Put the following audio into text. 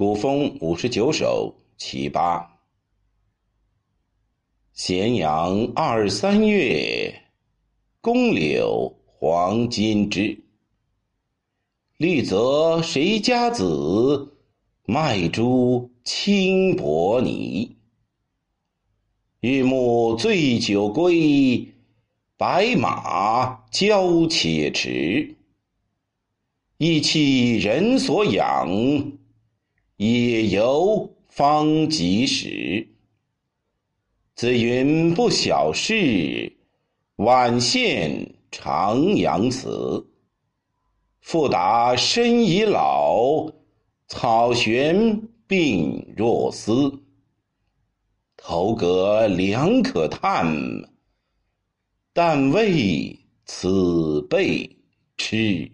古风五十九首其八。咸阳二三月，宫柳黄金枝。绿泽谁家子？麦珠轻薄泥。日暮醉酒归，白马交且迟。意气人所养。野游方及时，子云不小事，晚羡长阳词。复答身已老，草悬鬓若丝。头阁良可叹，但为此辈痴。